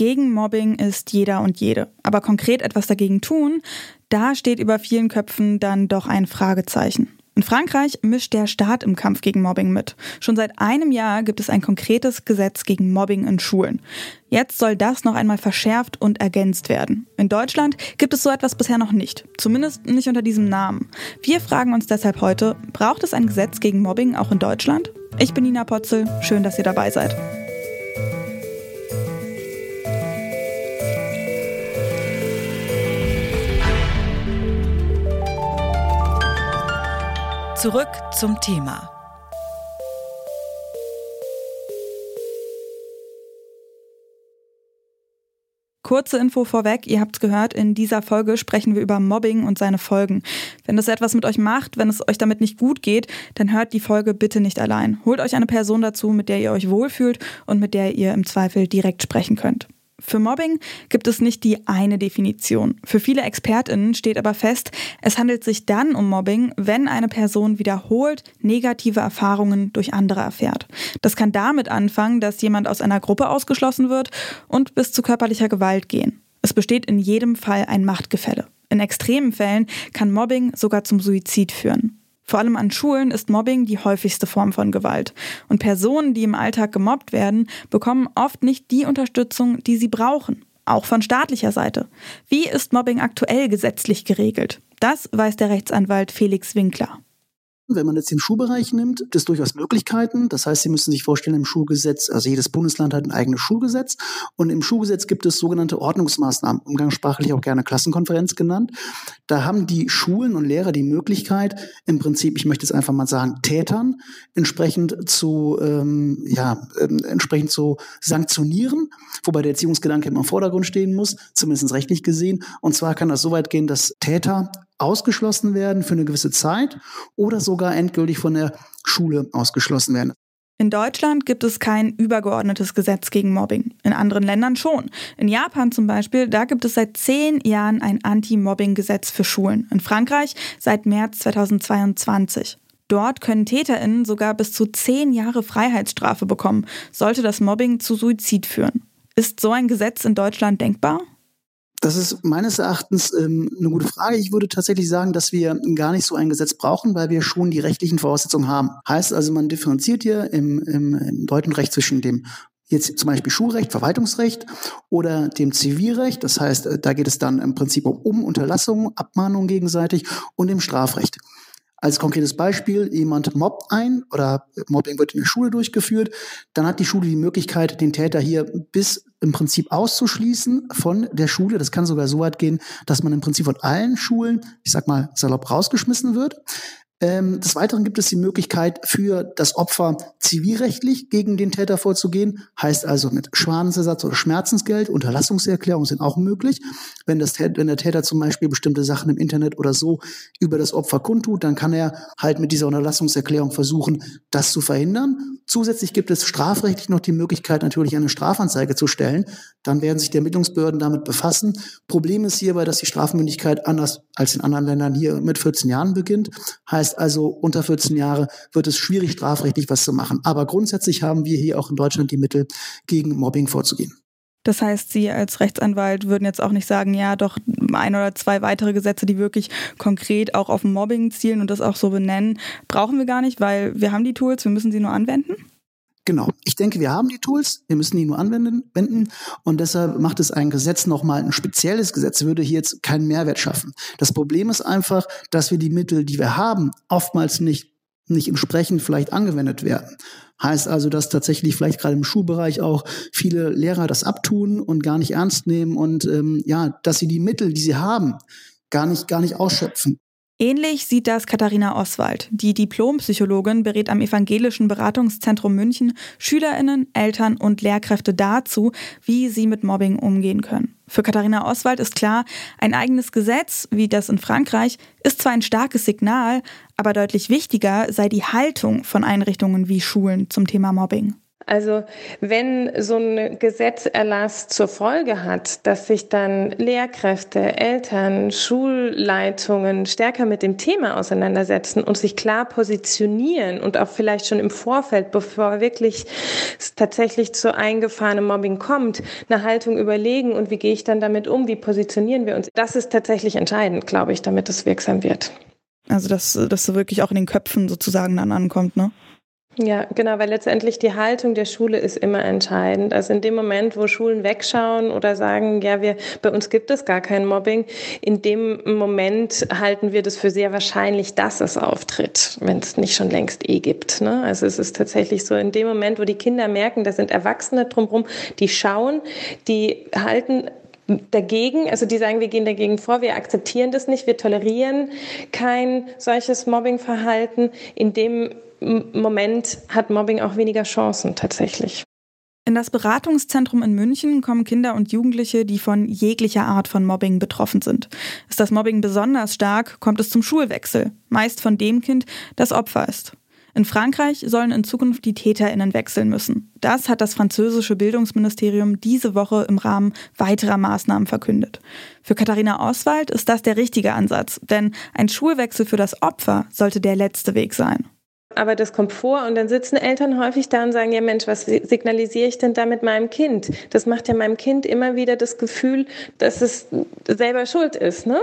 Gegen Mobbing ist jeder und jede. Aber konkret etwas dagegen tun, da steht über vielen Köpfen dann doch ein Fragezeichen. In Frankreich mischt der Staat im Kampf gegen Mobbing mit. Schon seit einem Jahr gibt es ein konkretes Gesetz gegen Mobbing in Schulen. Jetzt soll das noch einmal verschärft und ergänzt werden. In Deutschland gibt es so etwas bisher noch nicht. Zumindest nicht unter diesem Namen. Wir fragen uns deshalb heute, braucht es ein Gesetz gegen Mobbing auch in Deutschland? Ich bin Nina Potzel. Schön, dass ihr dabei seid. Zurück zum Thema. Kurze Info vorweg, ihr habt's gehört, in dieser Folge sprechen wir über Mobbing und seine Folgen. Wenn das etwas mit euch macht, wenn es euch damit nicht gut geht, dann hört die Folge bitte nicht allein. Holt euch eine Person dazu, mit der ihr euch wohlfühlt und mit der ihr im Zweifel direkt sprechen könnt. Für Mobbing gibt es nicht die eine Definition. Für viele Expertinnen steht aber fest, es handelt sich dann um Mobbing, wenn eine Person wiederholt negative Erfahrungen durch andere erfährt. Das kann damit anfangen, dass jemand aus einer Gruppe ausgeschlossen wird und bis zu körperlicher Gewalt gehen. Es besteht in jedem Fall ein Machtgefälle. In extremen Fällen kann Mobbing sogar zum Suizid führen. Vor allem an Schulen ist Mobbing die häufigste Form von Gewalt. Und Personen, die im Alltag gemobbt werden, bekommen oft nicht die Unterstützung, die sie brauchen. Auch von staatlicher Seite. Wie ist Mobbing aktuell gesetzlich geregelt? Das weiß der Rechtsanwalt Felix Winkler. Wenn man jetzt den Schulbereich nimmt, gibt es durchaus Möglichkeiten. Das heißt, Sie müssen sich vorstellen, im Schulgesetz, also jedes Bundesland hat ein eigenes Schulgesetz und im Schulgesetz gibt es sogenannte Ordnungsmaßnahmen, umgangssprachlich auch gerne Klassenkonferenz genannt. Da haben die Schulen und Lehrer die Möglichkeit, im Prinzip, ich möchte jetzt einfach mal sagen, Tätern entsprechend zu, ähm, ja, äh, entsprechend zu sanktionieren, wobei der Erziehungsgedanke immer im Vordergrund stehen muss, zumindest rechtlich gesehen. Und zwar kann das so weit gehen, dass Täter ausgeschlossen werden für eine gewisse Zeit oder sogar endgültig von der Schule ausgeschlossen werden. In Deutschland gibt es kein übergeordnetes Gesetz gegen Mobbing. In anderen Ländern schon. In Japan zum Beispiel, da gibt es seit zehn Jahren ein Anti-Mobbing-Gesetz für Schulen. In Frankreich seit März 2022. Dort können TäterInnen sogar bis zu zehn Jahre Freiheitsstrafe bekommen, sollte das Mobbing zu Suizid führen. Ist so ein Gesetz in Deutschland denkbar? Das ist meines Erachtens ähm, eine gute Frage. Ich würde tatsächlich sagen, dass wir gar nicht so ein Gesetz brauchen, weil wir schon die rechtlichen Voraussetzungen haben. Heißt also, man differenziert hier im, im, im deutschen Recht zwischen dem jetzt zum Beispiel Schulrecht, Verwaltungsrecht oder dem Zivilrecht. Das heißt, äh, da geht es dann im Prinzip um, um Unterlassung, Abmahnung gegenseitig und dem Strafrecht. Als konkretes Beispiel, jemand mobbt ein oder Mobbing wird in der Schule durchgeführt, dann hat die Schule die Möglichkeit, den Täter hier bis im Prinzip auszuschließen von der Schule. Das kann sogar so weit gehen, dass man im Prinzip von allen Schulen, ich sag mal, salopp rausgeschmissen wird. Ähm, des Weiteren gibt es die Möglichkeit für das Opfer zivilrechtlich gegen den Täter vorzugehen, heißt also mit Schadensersatz oder Schmerzensgeld, Unterlassungserklärungen sind auch möglich. Wenn, das, wenn der Täter zum Beispiel bestimmte Sachen im Internet oder so über das Opfer kundtut, dann kann er halt mit dieser Unterlassungserklärung versuchen, das zu verhindern. Zusätzlich gibt es strafrechtlich noch die Möglichkeit, natürlich eine Strafanzeige zu stellen. Dann werden sich die Ermittlungsbehörden damit befassen. Problem ist hierbei, dass die Strafmündigkeit anders als in anderen Ländern hier mit 14 Jahren beginnt. Heißt, heißt also, unter 14 Jahre wird es schwierig, strafrechtlich was zu machen. Aber grundsätzlich haben wir hier auch in Deutschland die Mittel, gegen Mobbing vorzugehen. Das heißt, Sie als Rechtsanwalt würden jetzt auch nicht sagen, ja, doch ein oder zwei weitere Gesetze, die wirklich konkret auch auf Mobbing zielen und das auch so benennen, brauchen wir gar nicht, weil wir haben die Tools, wir müssen sie nur anwenden? Genau. Ich denke, wir haben die Tools, wir müssen die nur anwenden wenden, und deshalb macht es ein Gesetz nochmal ein spezielles Gesetz, würde hier jetzt keinen Mehrwert schaffen. Das Problem ist einfach, dass wir die Mittel, die wir haben, oftmals nicht, nicht entsprechend vielleicht angewendet werden. Heißt also, dass tatsächlich vielleicht gerade im Schulbereich auch viele Lehrer das abtun und gar nicht ernst nehmen und ähm, ja, dass sie die Mittel, die sie haben, gar nicht, gar nicht ausschöpfen. Ähnlich sieht das Katharina Oswald. Die Diplompsychologin berät am Evangelischen Beratungszentrum München Schülerinnen, Eltern und Lehrkräfte dazu, wie sie mit Mobbing umgehen können. Für Katharina Oswald ist klar, ein eigenes Gesetz, wie das in Frankreich, ist zwar ein starkes Signal, aber deutlich wichtiger sei die Haltung von Einrichtungen wie Schulen zum Thema Mobbing. Also wenn so ein Gesetzerlass zur Folge hat, dass sich dann Lehrkräfte, Eltern, Schulleitungen stärker mit dem Thema auseinandersetzen und sich klar positionieren und auch vielleicht schon im Vorfeld, bevor wirklich es tatsächlich zu eingefahrenem Mobbing kommt, eine Haltung überlegen und wie gehe ich dann damit um, wie positionieren wir uns. Das ist tatsächlich entscheidend, glaube ich, damit es wirksam wird. Also dass das wirklich auch in den Köpfen sozusagen dann ankommt, ne? Ja, genau, weil letztendlich die Haltung der Schule ist immer entscheidend. Also in dem Moment, wo Schulen wegschauen oder sagen, ja, wir, bei uns gibt es gar kein Mobbing, in dem Moment halten wir das für sehr wahrscheinlich, dass es auftritt, wenn es nicht schon längst eh gibt. Ne? Also es ist tatsächlich so, in dem Moment, wo die Kinder merken, da sind Erwachsene drumherum, die schauen, die halten dagegen, also die sagen, wir gehen dagegen vor, wir akzeptieren das nicht, wir tolerieren kein solches Mobbingverhalten. In dem Moment hat Mobbing auch weniger Chancen tatsächlich. In das Beratungszentrum in München kommen Kinder und Jugendliche, die von jeglicher Art von Mobbing betroffen sind. Ist das Mobbing besonders stark, kommt es zum Schulwechsel, meist von dem Kind, das Opfer ist. In Frankreich sollen in Zukunft die TäterInnen wechseln müssen. Das hat das französische Bildungsministerium diese Woche im Rahmen weiterer Maßnahmen verkündet. Für Katharina Oswald ist das der richtige Ansatz, denn ein Schulwechsel für das Opfer sollte der letzte Weg sein. Aber das kommt vor und dann sitzen Eltern häufig da und sagen, ja Mensch, was signalisiere ich denn da mit meinem Kind? Das macht ja meinem Kind immer wieder das Gefühl, dass es selber schuld ist. Ne?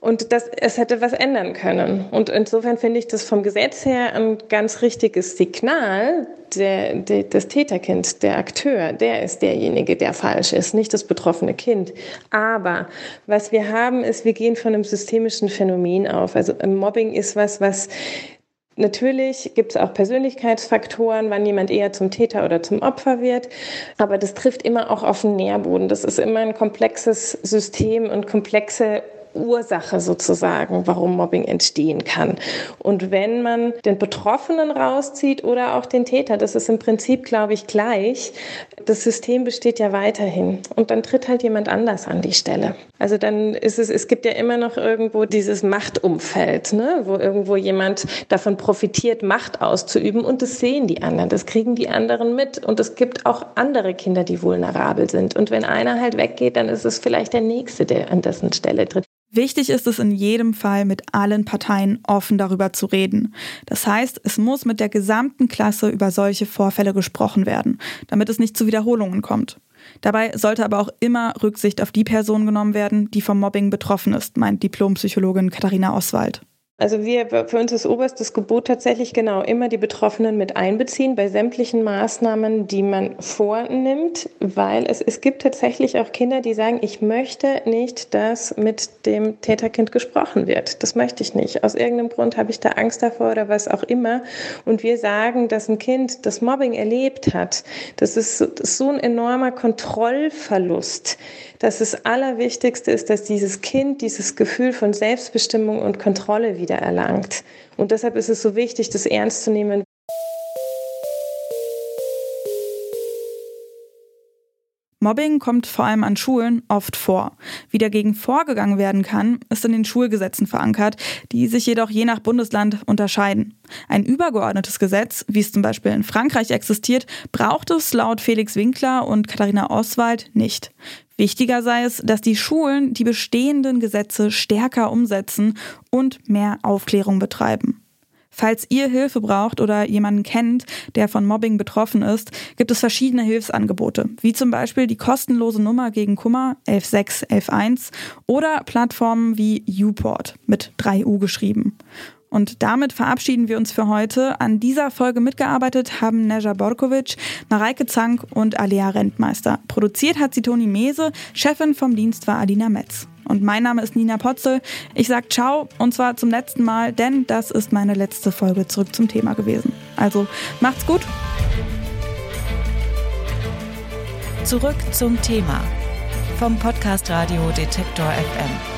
Und dass es hätte was ändern können. Und insofern finde ich das vom Gesetz her ein ganz richtiges Signal. Der, der, das Täterkind, der Akteur, der ist derjenige, der falsch ist, nicht das betroffene Kind. Aber was wir haben, ist, wir gehen von einem systemischen Phänomen auf. Also Mobbing ist was, was Natürlich gibt es auch Persönlichkeitsfaktoren, wann jemand eher zum Täter oder zum Opfer wird, aber das trifft immer auch auf den Nährboden. Das ist immer ein komplexes System und komplexe Ursache sozusagen, warum Mobbing entstehen kann. Und wenn man den Betroffenen rauszieht oder auch den Täter, das ist im Prinzip, glaube ich, gleich. Das System besteht ja weiterhin. Und dann tritt halt jemand anders an die Stelle. Also dann ist es, es gibt ja immer noch irgendwo dieses Machtumfeld, ne? wo irgendwo jemand davon profitiert, Macht auszuüben. Und das sehen die anderen, das kriegen die anderen mit. Und es gibt auch andere Kinder, die vulnerabel sind. Und wenn einer halt weggeht, dann ist es vielleicht der Nächste, der an dessen Stelle tritt. Wichtig ist es in jedem Fall, mit allen Parteien offen darüber zu reden. Das heißt, es muss mit der gesamten Klasse über solche Vorfälle gesprochen werden, damit es nicht zu Wiederholungen kommt. Dabei sollte aber auch immer Rücksicht auf die Person genommen werden, die vom Mobbing betroffen ist, meint Diplompsychologin Katharina Oswald. Also wir, für uns ist oberstes Gebot tatsächlich genau immer die Betroffenen mit einbeziehen bei sämtlichen Maßnahmen, die man vornimmt, weil es, es gibt tatsächlich auch Kinder, die sagen, ich möchte nicht, dass mit dem Täterkind gesprochen wird. Das möchte ich nicht. Aus irgendeinem Grund habe ich da Angst davor oder was auch immer. Und wir sagen, dass ein Kind das Mobbing erlebt hat. Das ist, das ist so ein enormer Kontrollverlust dass das Allerwichtigste ist, dass dieses Kind dieses Gefühl von Selbstbestimmung und Kontrolle wieder erlangt. Und deshalb ist es so wichtig, das ernst zu nehmen. Mobbing kommt vor allem an Schulen oft vor. Wie dagegen vorgegangen werden kann, ist in den Schulgesetzen verankert, die sich jedoch je nach Bundesland unterscheiden. Ein übergeordnetes Gesetz, wie es zum Beispiel in Frankreich existiert, braucht es laut Felix Winkler und Katharina Oswald nicht. Wichtiger sei es, dass die Schulen die bestehenden Gesetze stärker umsetzen und mehr Aufklärung betreiben. Falls ihr Hilfe braucht oder jemanden kennt, der von Mobbing betroffen ist, gibt es verschiedene Hilfsangebote, wie zum Beispiel die kostenlose Nummer gegen Kummer 11611 oder Plattformen wie Uport mit 3U geschrieben. Und damit verabschieden wir uns für heute. An dieser Folge mitgearbeitet haben Neja Borkovic, Mareike Zank und Alea Rentmeister. Produziert hat sie Toni Mese, Chefin vom Dienst war Adina Metz. Und mein Name ist Nina Potzel. Ich sag ciao und zwar zum letzten Mal, denn das ist meine letzte Folge zurück zum Thema gewesen. Also macht's gut. Zurück zum Thema vom Podcast Radio Detektor FM.